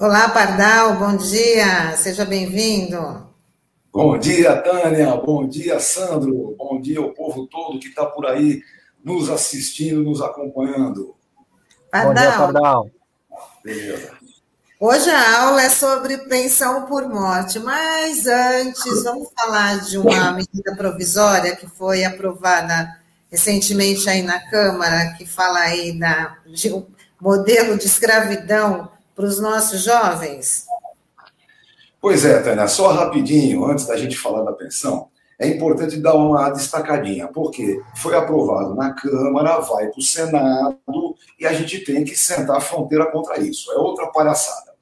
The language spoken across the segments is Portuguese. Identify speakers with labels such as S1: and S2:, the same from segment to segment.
S1: Olá, Pardal, bom dia, seja bem-vindo.
S2: Bom dia, Tânia, bom dia, Sandro, bom dia ao povo todo que está por aí nos assistindo, nos acompanhando.
S1: Pardal. Bom dia, Pardal. Beleza. Hoje a aula é sobre pensão por morte, mas antes vamos falar de uma medida provisória que foi aprovada recentemente aí na Câmara, que fala aí da, de um modelo de escravidão para os nossos jovens.
S2: Pois é, Tânia, só rapidinho, antes da gente falar da pensão, é importante dar uma destacadinha, porque foi aprovado na Câmara, vai para o Senado, e a gente tem que sentar a fronteira contra isso. É outra palhaçada.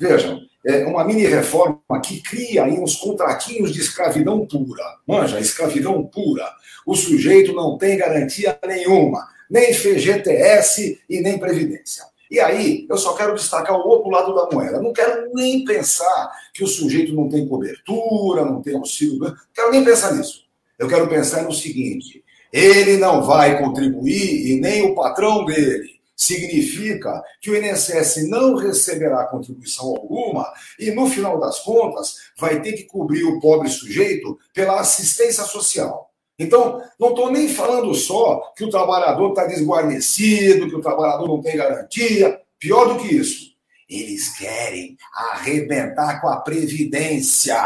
S2: Vejam, é uma mini reforma que cria aí uns contratinhos de escravidão pura. Manja, escravidão pura. O sujeito não tem garantia nenhuma, nem FGTS e nem Previdência. E aí, eu só quero destacar o outro lado da moeda. Não quero nem pensar que o sujeito não tem cobertura, não tem auxílio. Não quero nem pensar nisso. Eu quero pensar no seguinte: ele não vai contribuir e nem o patrão dele significa que o INSS não receberá contribuição alguma e, no final das contas, vai ter que cobrir o pobre sujeito pela assistência social. Então, não estou nem falando só que o trabalhador está desguarnecido, que o trabalhador não tem garantia. Pior do que isso, eles querem arrebentar com a Previdência,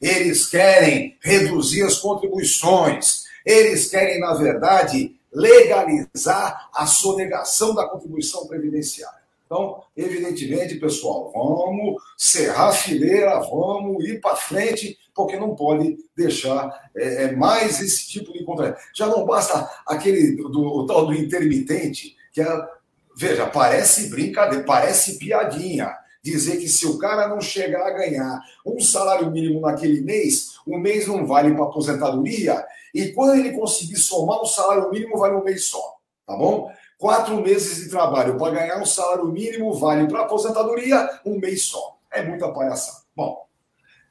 S2: eles querem reduzir as contribuições, eles querem, na verdade, legalizar a sonegação da contribuição previdenciária. Então, evidentemente, pessoal, vamos serrar a fileira, vamos ir para frente, porque não pode deixar é, é, mais esse tipo de contrato. Já não basta aquele do, do, tal do intermitente, que é, veja, parece brincadeira, parece piadinha. Dizer que se o cara não chegar a ganhar um salário mínimo naquele mês, o mês não vale para aposentadoria e quando ele conseguir somar o salário mínimo, vale um mês só, tá bom? Quatro meses de trabalho para ganhar um salário mínimo vale para aposentadoria um mês só. É muita palhaçada. Bom,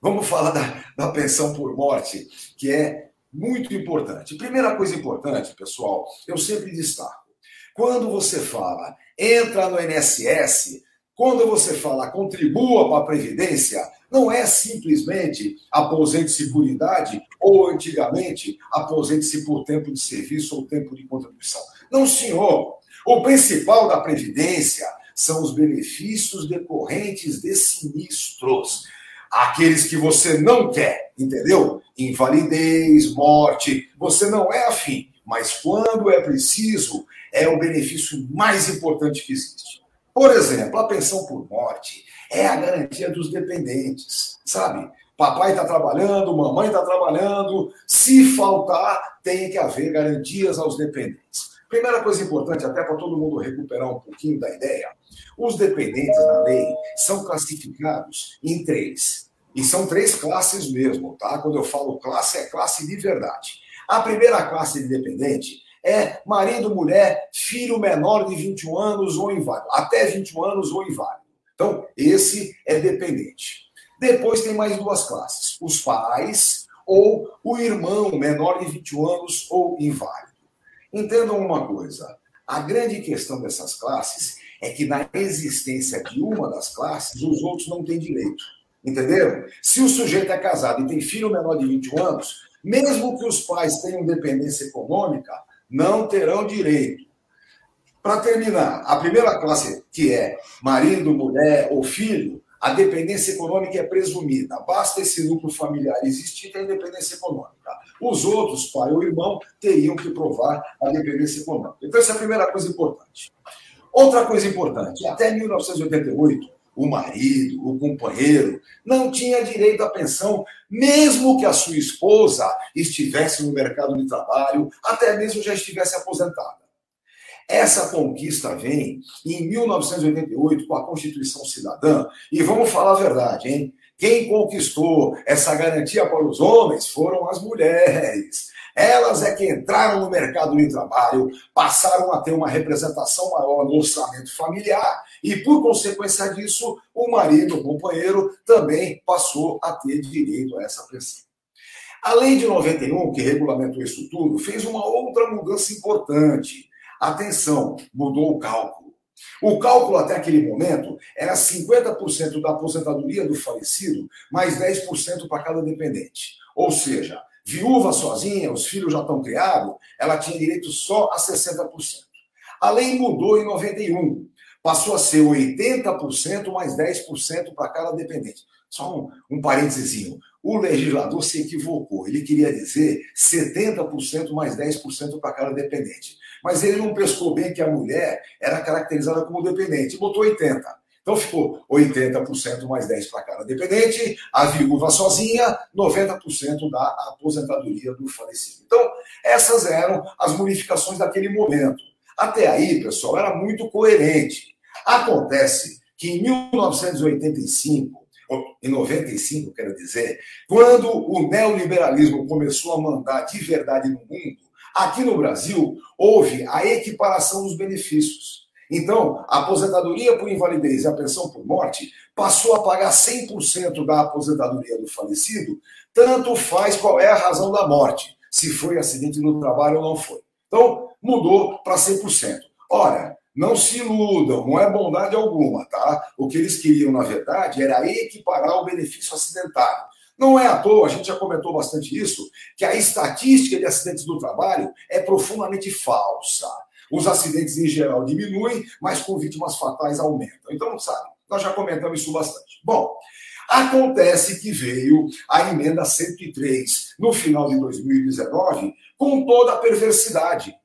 S2: vamos falar da, da pensão por morte, que é muito importante. Primeira coisa importante, pessoal, eu sempre destaco. Quando você fala entra no INSS, quando você fala contribua para a Previdência, não é simplesmente aposente-se por idade ou, antigamente, aposente-se por tempo de serviço ou tempo de contribuição. Não, senhor. O principal da Previdência são os benefícios decorrentes de sinistros. Aqueles que você não quer, entendeu? Invalidez, morte, você não é afim. Mas quando é preciso, é o benefício mais importante que existe. Por exemplo, a pensão por morte é a garantia dos dependentes, sabe? Papai está trabalhando, mamãe está trabalhando, se faltar, tem que haver garantias aos dependentes. Primeira coisa importante, até para todo mundo recuperar um pouquinho da ideia, os dependentes na lei são classificados em três. E são três classes mesmo, tá? Quando eu falo classe, é classe de verdade. A primeira classe de dependente é marido, mulher, filho menor de 21 anos ou inválido, até 21 anos ou inválido. Então, esse é dependente. Depois tem mais duas classes: os pais ou o irmão menor de 21 anos ou inválido. Entendam uma coisa: a grande questão dessas classes é que na existência de uma das classes, os outros não têm direito. Entenderam? Se o sujeito é casado e tem filho menor de 21 anos, mesmo que os pais tenham dependência econômica, não terão direito. Para terminar, a primeira classe, que é marido, mulher ou filho, a dependência econômica é presumida. Basta esse núcleo familiar existir tem independência econômica. Os outros, pai ou irmão, teriam que provar a dependência econômica. Então, essa é a primeira coisa importante. Outra coisa importante, até 1988, o marido, o companheiro, não tinha direito à pensão, mesmo que a sua esposa estivesse no mercado de trabalho, até mesmo já estivesse aposentada. Essa conquista vem em 1988 com a Constituição Cidadã, e vamos falar a verdade, hein? Quem conquistou essa garantia para os homens foram as mulheres. Elas é que entraram no mercado de trabalho, passaram a ter uma representação maior no orçamento familiar e, por consequência disso, o marido, o companheiro, também passou a ter direito a essa pensão. A lei de 91, que regulamentou isso tudo, fez uma outra mudança importante. Atenção, mudou o cálculo. O cálculo até aquele momento era 50% da aposentadoria do falecido, mais 10% para cada dependente. Ou seja, viúva sozinha, os filhos já estão criados, ela tinha direito só a 60%. A lei mudou em 91, passou a ser 80% mais 10% para cada dependente. Só um, um parênteses. O legislador se equivocou. Ele queria dizer 70% mais 10% para cada dependente. Mas ele não pescou bem que a mulher era caracterizada como dependente. Botou 80%. Então ficou 80% mais 10% para cada dependente, a viúva sozinha, 90% da aposentadoria do falecido. Então, essas eram as modificações daquele momento. Até aí, pessoal, era muito coerente. Acontece que em 1985, em 95, quero dizer, quando o neoliberalismo começou a mandar de verdade no mundo, aqui no Brasil houve a equiparação dos benefícios. Então, a aposentadoria por invalidez e a pensão por morte passou a pagar 100% da aposentadoria do falecido, tanto faz qual é a razão da morte, se foi acidente no trabalho ou não foi. Então, mudou para 100%. Ora, não se iludam, não é bondade alguma, tá? O que eles queriam, na verdade, era equiparar o benefício acidentário. Não é à toa, a gente já comentou bastante isso, que a estatística de acidentes do trabalho é profundamente falsa. Os acidentes em geral diminuem, mas com vítimas fatais aumentam. Então, sabe, nós já comentamos isso bastante. Bom, acontece que veio a emenda 103 no final de 2019 com toda a perversidade.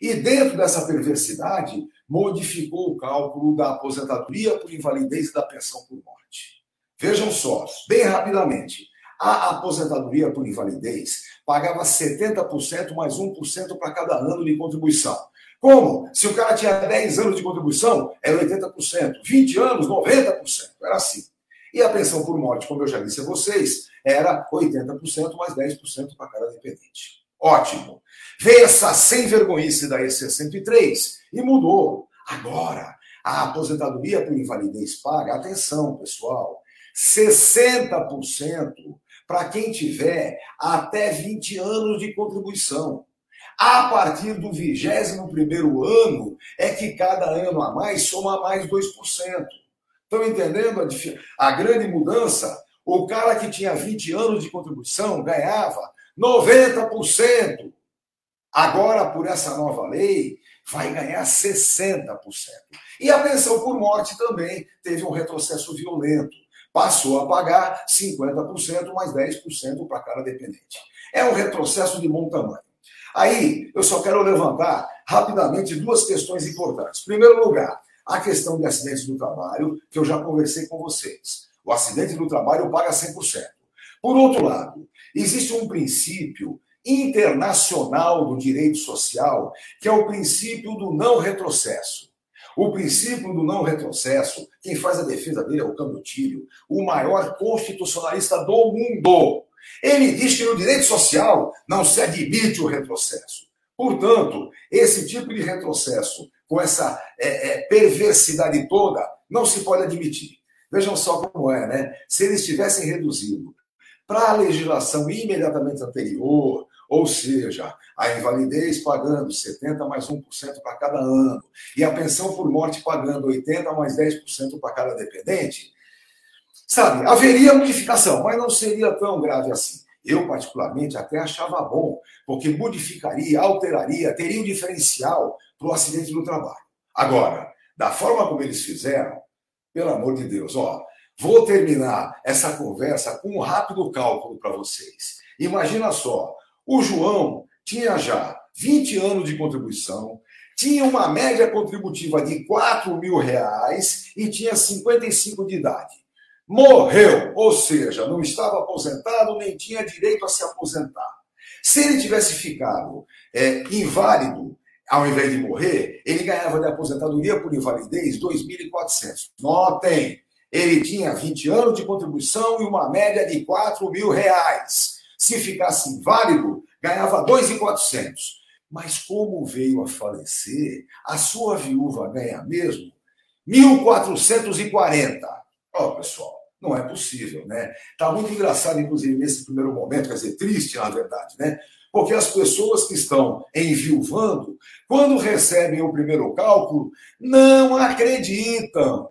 S2: E dentro dessa perversidade, modificou o cálculo da aposentadoria por invalidez e da pensão por morte. Vejam só, bem rapidamente. A aposentadoria por invalidez pagava 70% mais 1% para cada ano de contribuição. Como? Se o cara tinha 10 anos de contribuição, era 80%. 20 anos, 90%. Era assim. E a pensão por morte, como eu já disse a vocês, era 80% mais 10% para cada dependente. Ótimo. Veio essa sem vergonhice da EC 103 e mudou. Agora, a aposentadoria por invalidez paga, atenção, pessoal, 60% para quem tiver até 20 anos de contribuição. A partir do 21 ano é que cada ano a mais soma mais 2%. Estão entendendo a, a grande mudança? O cara que tinha 20 anos de contribuição ganhava 90%. Agora, por essa nova lei, vai ganhar 60%. E a pensão por morte também teve um retrocesso violento. Passou a pagar 50% mais 10% para cada dependente. É um retrocesso de bom tamanho. Aí, eu só quero levantar rapidamente duas questões importantes. Em primeiro lugar, a questão de acidentes do trabalho, que eu já conversei com vocês. O acidente do trabalho paga 100%. Por outro lado, existe um princípio internacional do direito social, que é o princípio do não retrocesso. O princípio do não retrocesso, quem faz a defesa dele é o Cambotilho, o maior constitucionalista do mundo. Ele diz que no direito social não se admite o retrocesso. Portanto, esse tipo de retrocesso, com essa é, é, perversidade toda, não se pode admitir. Vejam só como é, né? Se eles tivessem reduzido para a legislação imediatamente anterior, ou seja, a invalidez pagando 70 mais 1% para cada ano, e a pensão por morte pagando 80 mais 10% para cada dependente, sabe, haveria modificação, mas não seria tão grave assim. Eu, particularmente, até achava bom, porque modificaria, alteraria, teria um diferencial para o acidente do trabalho. Agora, da forma como eles fizeram, pelo amor de Deus, ó, vou terminar essa conversa com um rápido cálculo para vocês. Imagina só, o João tinha já 20 anos de contribuição, tinha uma média contributiva de 4 mil reais e tinha 55 de idade. Morreu, ou seja, não estava aposentado nem tinha direito a se aposentar. Se ele tivesse ficado é, inválido, ao invés de morrer, ele ganhava de aposentadoria por invalidez 2.400. Notem, ele tinha 20 anos de contribuição e uma média de 4 mil reais. Se ficasse inválido, ganhava 2,400. Mas como veio a falecer, a sua viúva ganha mesmo 1.440. Ó, oh, pessoal, não é possível, né? Tá muito engraçado, inclusive, nesse primeiro momento, quer dizer, triste, na verdade, né? Porque as pessoas que estão enviuvando, quando recebem o primeiro cálculo, não acreditam.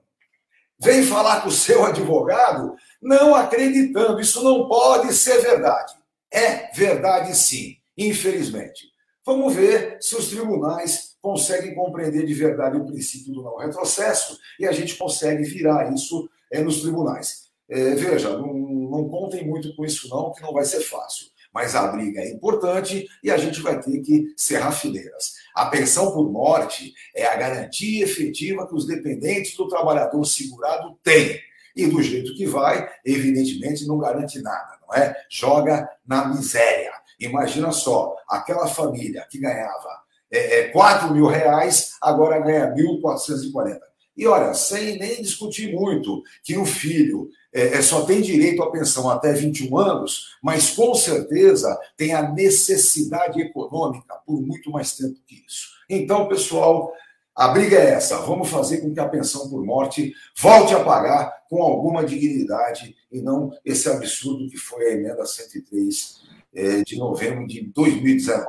S2: Vem falar com o seu advogado não acreditando. Isso não pode ser verdade. É verdade, sim, infelizmente. Vamos ver se os tribunais conseguem compreender de verdade o princípio do não retrocesso e a gente consegue virar isso é, nos tribunais. É, veja, não, não contem muito com isso, não, que não vai ser fácil. Mas a briga é importante e a gente vai ter que serrar fileiras. A pensão por morte é a garantia efetiva que os dependentes do trabalhador segurado têm. E do jeito que vai, evidentemente não garante nada, não é? Joga na miséria. Imagina só, aquela família que ganhava é, é, 4 mil reais, agora ganha 1.440. E olha, sem nem discutir muito que o filho é, é, só tem direito à pensão até 21 anos, mas com certeza tem a necessidade econômica por muito mais tempo que isso. Então, pessoal, a briga é essa: vamos fazer com que a pensão por morte volte a pagar com alguma dignidade e não esse absurdo que foi a emenda 103 é, de novembro de 2019.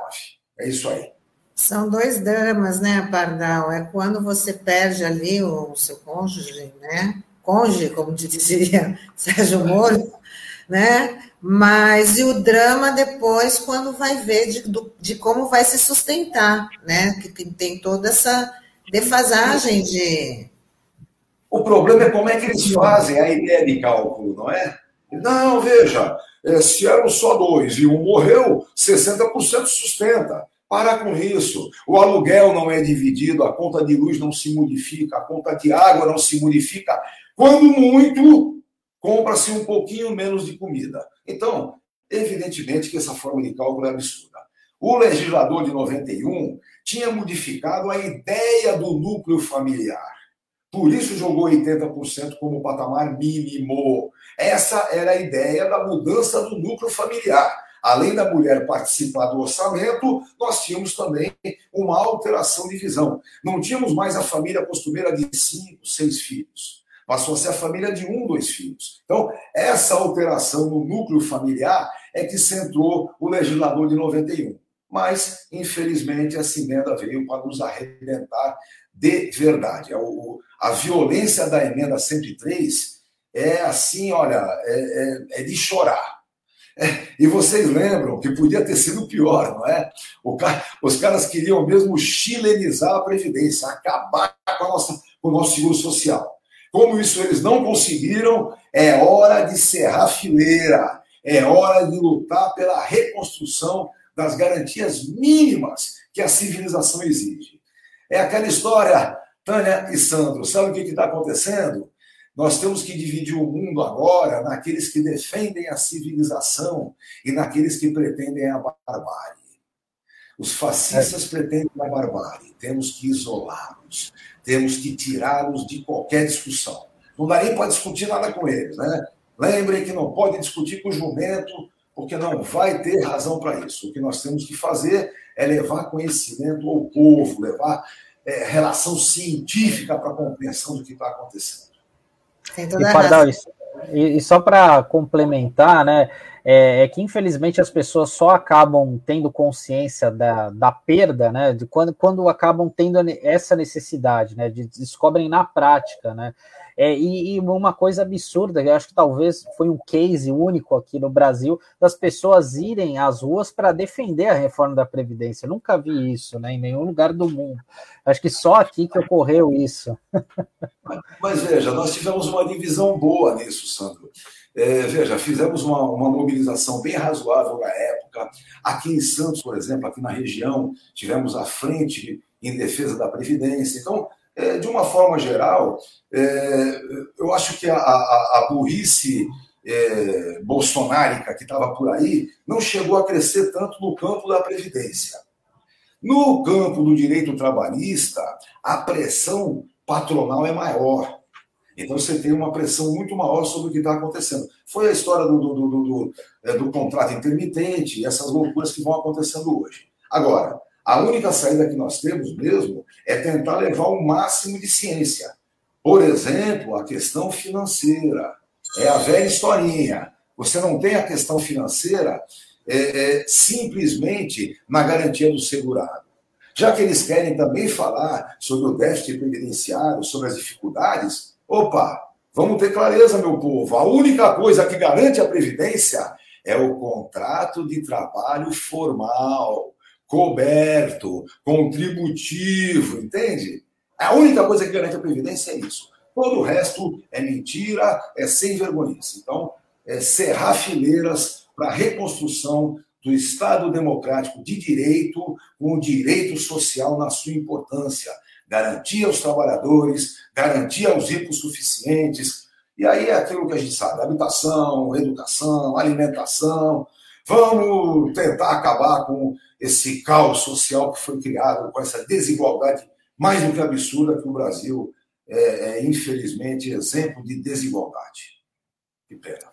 S2: É isso aí.
S1: São dois dramas, né, Pardal? É quando você perde ali o seu cônjuge, né? Cônjuge, como dizia Sérgio Moro, né? Mas e o drama depois, quando vai ver de, de como vai se sustentar, né? Que tem toda essa defasagem de.
S2: O problema é como é que eles fazem a ideia de cálculo, não é? Não, veja, é, se eram só dois e um morreu, 60% sustenta. Para com isso. O aluguel não é dividido, a conta de luz não se modifica, a conta de água não se modifica. Quando muito, compra-se um pouquinho menos de comida. Então, evidentemente que essa forma de cálculo é absurda. O legislador de 91 tinha modificado a ideia do núcleo familiar. Por isso jogou 80% como patamar mínimo. Essa era a ideia da mudança do núcleo familiar além da mulher participar do orçamento, nós tínhamos também uma alteração de visão. Não tínhamos mais a família costumeira de cinco, seis filhos. Passou a ser a família de um, dois filhos. Então, essa alteração no núcleo familiar é que centrou o legislador de 91. Mas, infelizmente, essa emenda veio para nos arrebentar de verdade. É a violência da emenda 103 é assim, olha, é, é, é de chorar e vocês lembram que podia ter sido pior, não é? Os caras queriam mesmo chilenizar a Previdência, acabar com, nossa, com o nosso seguro social. Como isso eles não conseguiram, é hora de serrar fileira, é hora de lutar pela reconstrução das garantias mínimas que a civilização exige. É aquela história, Tânia e Sandro, sabe o que está acontecendo? Nós temos que dividir o mundo agora naqueles que defendem a civilização e naqueles que pretendem a barbárie. Os fascistas é. pretendem a barbárie. Temos que isolá-los. Temos que tirá-los de qualquer discussão. Não dá nem para discutir nada com eles, né? Lembrem que não pode discutir com o jumento, porque não vai ter razão para isso. O que nós temos que fazer é levar conhecimento ao povo, levar é, relação científica para a compreensão do que está acontecendo.
S3: Tem toda e, Pardal, e, e só para complementar, né, é, é, que infelizmente as pessoas só acabam tendo consciência da, da perda, né, de quando, quando acabam tendo essa necessidade, né, de descobrem na prática, né, é, e, e, uma coisa absurda, eu acho que talvez foi um case único aqui no Brasil, das pessoas irem às ruas para defender a reforma da Previdência. Eu nunca vi isso né, em nenhum lugar do mundo. Acho que só aqui que ocorreu isso.
S2: Mas, mas veja, nós tivemos uma divisão boa nisso, Sandro. É, veja, fizemos uma, uma, mobilização bem razoável na época. Aqui em Santos, por exemplo, aqui na região, tivemos a frente em defesa da Previdência. Então, é, de uma forma geral, é, eu acho que a, a, a burrice é, bolsonárica que estava por aí não chegou a crescer tanto no campo da Previdência. No campo do direito trabalhista, a pressão patronal é maior. Então você tem uma pressão muito maior sobre o que está acontecendo. Foi a história do, do, do, do, é, do contrato intermitente e essas loucuras que vão acontecendo hoje. Agora, a única saída que nós temos mesmo é tentar levar o máximo de ciência. Por exemplo, a questão financeira. É a velha historinha. Você não tem a questão financeira, é, é, simplesmente na garantia do segurado. Já que eles querem também falar sobre o déficit previdenciário, sobre as dificuldades, opa, vamos ter clareza, meu povo. A única coisa que garante a previdência é o contrato de trabalho formal, coberto, contributivo, entende? A única coisa que garante a previdência é isso. Todo o resto é mentira, é sem vergonha. Então, é cerrar fileiras para a reconstrução do Estado democrático de direito, com o direito social na sua importância. Garantir aos trabalhadores, garantir aos ricos suficientes. E aí é aquilo que a gente sabe: habitação, educação, alimentação. Vamos tentar acabar com esse caos social que foi criado, com essa desigualdade mais do que absurda que o Brasil é, é infelizmente, exemplo de desigualdade.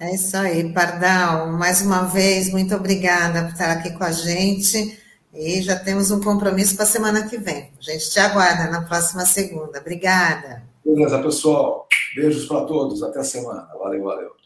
S1: É isso aí, Pardal. Mais uma vez, muito obrigada por estar aqui com a gente. E já temos um compromisso para a semana que vem. A gente te aguarda na próxima segunda. Obrigada.
S2: Beleza, pessoal. Beijos para todos. Até a semana. Valeu, valeu.